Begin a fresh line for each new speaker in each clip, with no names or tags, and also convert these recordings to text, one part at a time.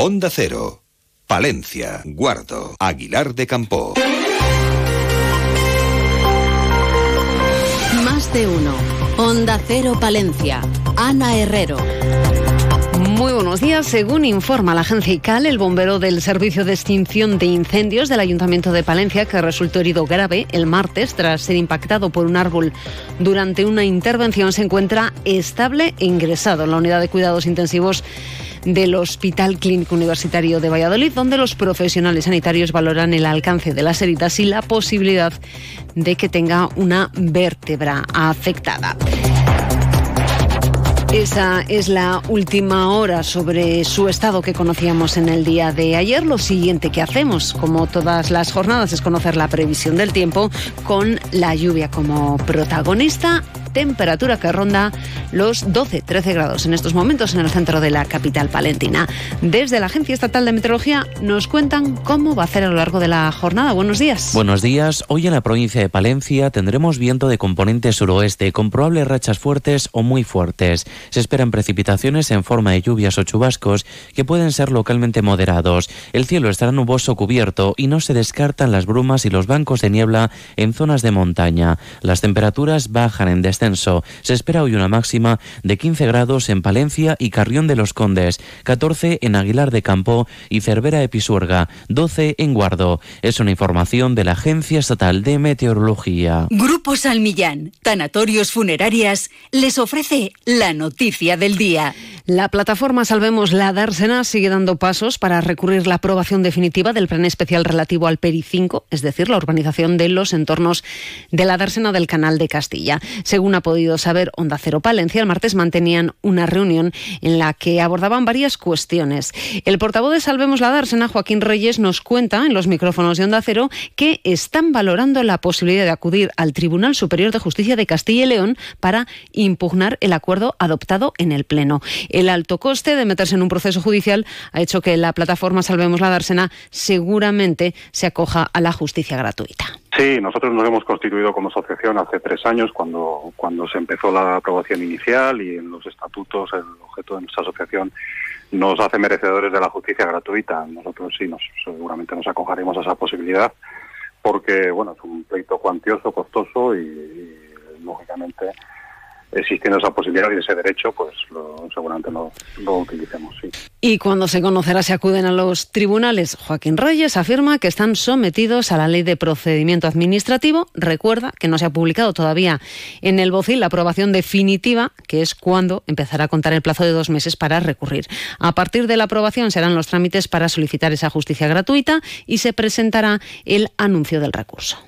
Onda Cero, Palencia, Guardo, Aguilar de Campo.
Más de uno. Onda Cero Palencia. Ana Herrero.
Muy buenos días. Según informa la agencia ICAL, el bombero del Servicio de Extinción de Incendios del Ayuntamiento de Palencia, que resultó herido grave el martes tras ser impactado por un árbol durante una intervención, se encuentra estable e ingresado en la unidad de cuidados intensivos del Hospital Clínico Universitario de Valladolid, donde los profesionales sanitarios valoran el alcance de las heridas y la posibilidad de que tenga una vértebra afectada. Esa es la última hora sobre su estado que conocíamos en el día de ayer. Lo siguiente que hacemos, como todas las jornadas, es conocer la previsión del tiempo con la lluvia como protagonista temperatura que ronda los 12-13 grados en estos momentos en el centro de la capital palentina. Desde la Agencia Estatal de Meteorología nos cuentan cómo va a ser a lo largo de la jornada. Buenos días.
Buenos días. Hoy en la provincia de Palencia tendremos viento de componente suroeste con probables rachas fuertes o muy fuertes. Se esperan precipitaciones en forma de lluvias o chubascos que pueden ser localmente moderados. El cielo estará nuboso cubierto y no se descartan las brumas y los bancos de niebla en zonas de montaña. Las temperaturas bajan en descenso. Se espera hoy una máxima de 15 grados en Palencia y Carrión de los Condes, 14 en Aguilar de Campo y Cervera de Pisuerga, 12 en Guardo. Es una información de la Agencia Estatal de Meteorología.
Grupo Salmillán, Tanatorios Funerarias, les ofrece la noticia del día.
La plataforma Salvemos la Dársena sigue dando pasos para recurrir la aprobación definitiva del plan especial relativo al PERI 5, es decir, la urbanización de los entornos de la Dársena del Canal de Castilla. Según ha podido saber Onda Cero Palencia, el martes mantenían una reunión en la que abordaban varias cuestiones. El portavoz de Salvemos la Dársena, Joaquín Reyes, nos cuenta en los micrófonos de Onda Cero que están valorando la posibilidad de acudir al Tribunal Superior de Justicia de Castilla y León para impugnar el acuerdo adoptado en el Pleno. El alto coste de meterse en un proceso judicial ha hecho que la plataforma Salvemos la Dársena seguramente se acoja a la justicia gratuita.
Sí, nosotros nos hemos constituido como asociación hace tres años cuando, cuando se empezó la aprobación inicial y en los estatutos el objeto de nuestra asociación nos hace merecedores de la justicia gratuita. Nosotros sí, nos, seguramente nos acogeremos a esa posibilidad porque, bueno, es un pleito cuantioso, costoso y, y lógicamente existiendo esa posibilidad y ese derecho, pues lo, seguramente lo, utilicemos.
Y cuando se conocerá si acuden a los tribunales, Joaquín Reyes afirma que están sometidos a la ley de procedimiento administrativo. Recuerda que no se ha publicado todavía en el BOCIL la aprobación definitiva, que es cuando empezará a contar el plazo de dos meses para recurrir. A partir de la aprobación serán los trámites para solicitar esa justicia gratuita y se presentará el anuncio del recurso.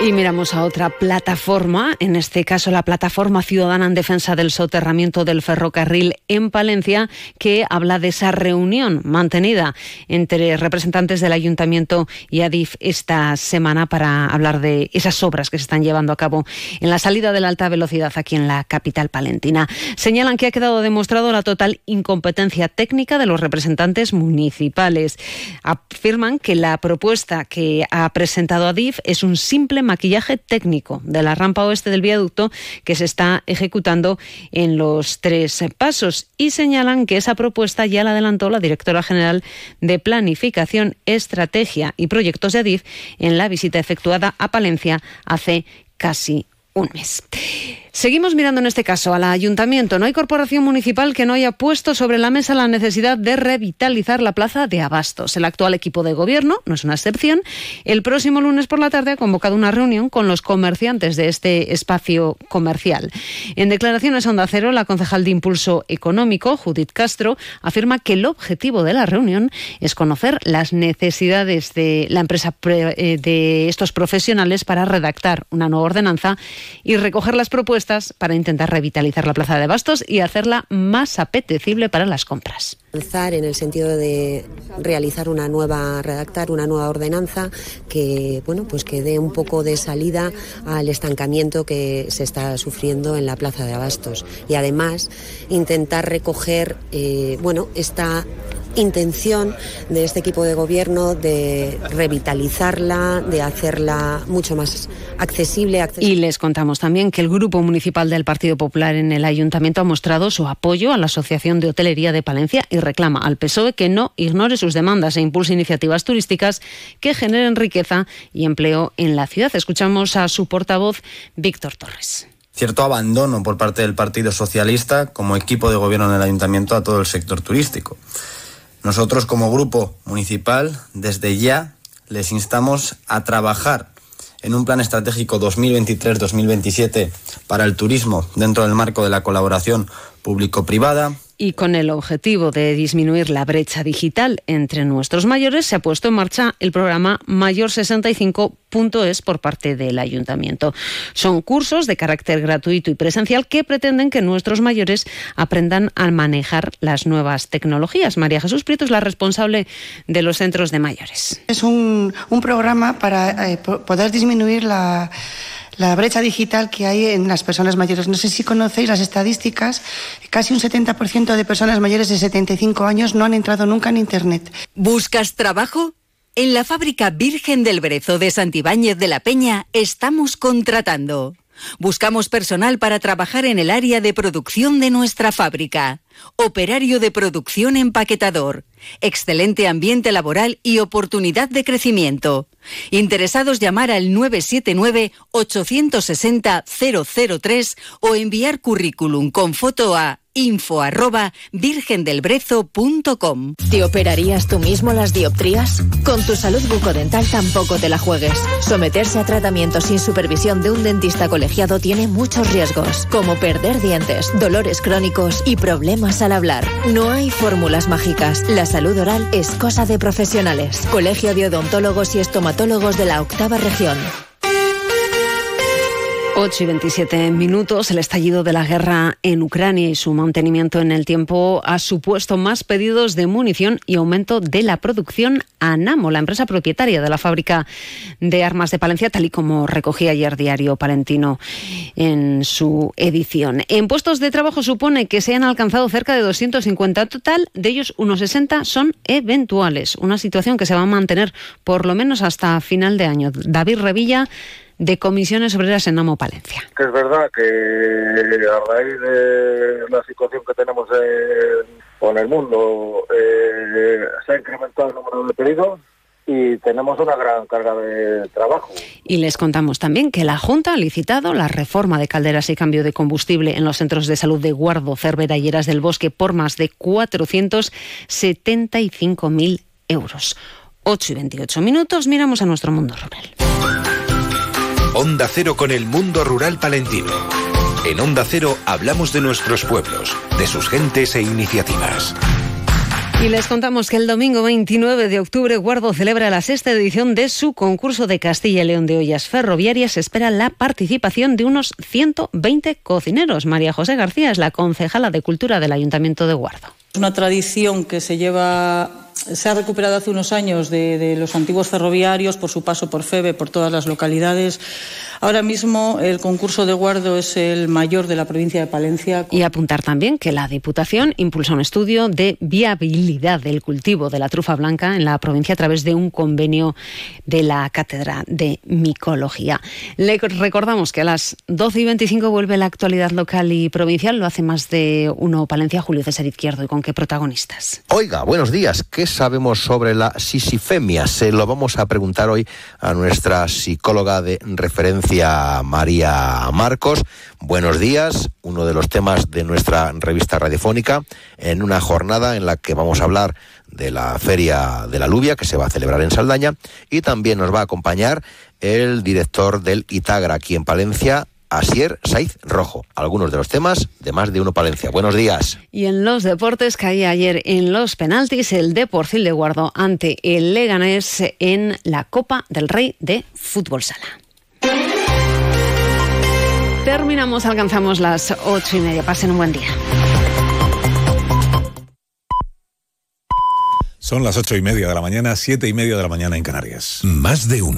Y miramos a otra plataforma, en este caso la Plataforma Ciudadana en Defensa del Soterramiento del Ferrocarril en Palencia, que habla de esa reunión mantenida entre representantes del Ayuntamiento y ADIF esta semana para hablar de esas obras que se están llevando a cabo en la salida de la alta velocidad aquí en la capital palentina. Señalan que ha quedado demostrado la total incompetencia técnica de los representantes municipales. Afirman que la propuesta que ha presentado ADIF es un simple maquillaje técnico de la rampa oeste del viaducto que se está ejecutando en los tres pasos y señalan que esa propuesta ya la adelantó la directora general de Planificación, Estrategia y Proyectos de ADIF en la visita efectuada a Palencia hace casi un mes. Seguimos mirando en este caso al ayuntamiento. No hay corporación municipal que no haya puesto sobre la mesa la necesidad de revitalizar la plaza de Abastos. El actual equipo de gobierno, no es una excepción, el próximo lunes por la tarde ha convocado una reunión con los comerciantes de este espacio comercial. En declaraciones a Onda Cero, la concejal de Impulso Económico, Judith Castro, afirma que el objetivo de la reunión es conocer las necesidades de la empresa de estos profesionales para redactar una nueva ordenanza y recoger las propuestas para intentar revitalizar la Plaza de Bastos y hacerla más apetecible para las compras.
En el sentido de realizar una nueva, redactar una nueva ordenanza que, bueno, pues que dé un poco de salida al estancamiento que se está sufriendo en la Plaza de Abastos y además intentar recoger, eh, bueno, esta intención de este equipo de gobierno de revitalizarla, de hacerla mucho más accesible,
Y les contamos también que el Grupo Municipal del Partido Popular en el Ayuntamiento ha mostrado su apoyo a la Asociación de Hotelería de Palencia y reclama al PSOE que no ignore sus demandas e impulse iniciativas turísticas que generen riqueza y empleo en la ciudad. Escuchamos a su portavoz, Víctor Torres
cierto abandono por parte del Partido Socialista como equipo de gobierno en el ayuntamiento a todo el sector turístico. Nosotros como grupo municipal, desde ya, les instamos a trabajar en un plan estratégico 2023-2027 para el turismo dentro del marco de la colaboración público-privada,
y con el objetivo de disminuir la brecha digital entre nuestros mayores, se ha puesto en marcha el programa Mayor 65.es por parte del Ayuntamiento. Son cursos de carácter gratuito y presencial que pretenden que nuestros mayores aprendan a manejar las nuevas tecnologías. María Jesús Prieto es la responsable de los centros de mayores.
Es un, programa para eh, poder disminuir la la brecha digital que hay en las personas mayores. No sé si conocéis las estadísticas, casi un 70% de personas mayores de 75 años no han entrado nunca en Internet.
¿Buscas trabajo? En la fábrica Virgen del Brezo de Santibáñez de la Peña estamos contratando. Buscamos personal para trabajar en el área de producción de nuestra fábrica. Operario de producción empaquetador. Excelente ambiente laboral y oportunidad de crecimiento. Interesados llamar al 979-860-003 o enviar currículum con foto a info virgendelbrezo.com.
¿Te operarías tú mismo las dioptrías? Con tu salud bucodental tampoco te la juegues. Someterse a tratamiento sin supervisión de un dentista colegiado tiene muchos riesgos, como perder dientes, dolores crónicos y problemas al hablar. No hay fórmulas mágicas. La salud oral es cosa de profesionales. Colegio de Odontólogos y Estomatólogos de la Octava Región.
8 y 27 minutos. El estallido de la guerra en Ucrania y su mantenimiento en el tiempo ha supuesto más pedidos de munición y aumento de la producción a Namo, la empresa propietaria de la fábrica de armas de Palencia, tal y como recogía ayer Diario Palentino en su edición. En puestos de trabajo supone que se han alcanzado cerca de 250 total, de ellos unos 60 son eventuales, una situación que se va a mantener por lo menos hasta final de año. David Revilla de comisiones obreras en Amo Palencia.
Que es verdad que a raíz de la situación que tenemos con el mundo eh, se ha incrementado el número de pedidos y tenemos una gran carga de trabajo.
Y les contamos también que la Junta ha licitado la reforma de calderas y cambio de combustible en los centros de salud de Guardo, Cervera y Eras del Bosque por más de 475.000 euros. 8 y 28 minutos, miramos a nuestro mundo rural.
Onda Cero con el mundo rural palentino. En Onda Cero hablamos de nuestros pueblos, de sus gentes e iniciativas.
Y les contamos que el domingo 29 de octubre Guardo celebra la sexta edición de su concurso de Castilla y León de ollas ferroviarias. Se espera la participación de unos 120 cocineros. María José García es la concejala de Cultura del Ayuntamiento de Guardo.
Es una tradición que se lleva se ha recuperado hace unos años de, los antiguos ferroviarios por su paso por FEBE, por todas las localidades. Ahora mismo el concurso de guardo es el mayor de la provincia de Palencia.
Y apuntar también que la Diputación impulsa un estudio de viabilidad del cultivo de la trufa blanca en la provincia a través de un convenio de la Cátedra de Micología. Le recordamos que a las 12 y 25 vuelve la actualidad local y provincial. Lo hace más de uno Palencia, Julio César Izquierdo. ¿Y con qué protagonistas?
Oiga, buenos días. ¿Qué sabemos sobre la sisifemia? Se lo vamos a preguntar hoy a nuestra psicóloga de referencia, María Marcos. Buenos días, uno de los temas de nuestra revista radiofónica, en una jornada en la que vamos a hablar de la Feria de la Lubia, que se va a celebrar en Saldaña, y también nos va a acompañar el director del Itagra aquí en Palencia, Asier Saiz Rojo. Algunos de los temas de más de uno Palencia. Buenos días.
Y en los deportes caía ayer en los penaltis el Deportil de Guardo ante el Leganés en la Copa del Rey de Fútbol Sala. terminamos, alcanzamos las ocho y media. Pasen un buen día.
Son las ocho y media de la mañana, siete y media de la mañana en Canarias.
Más de uno.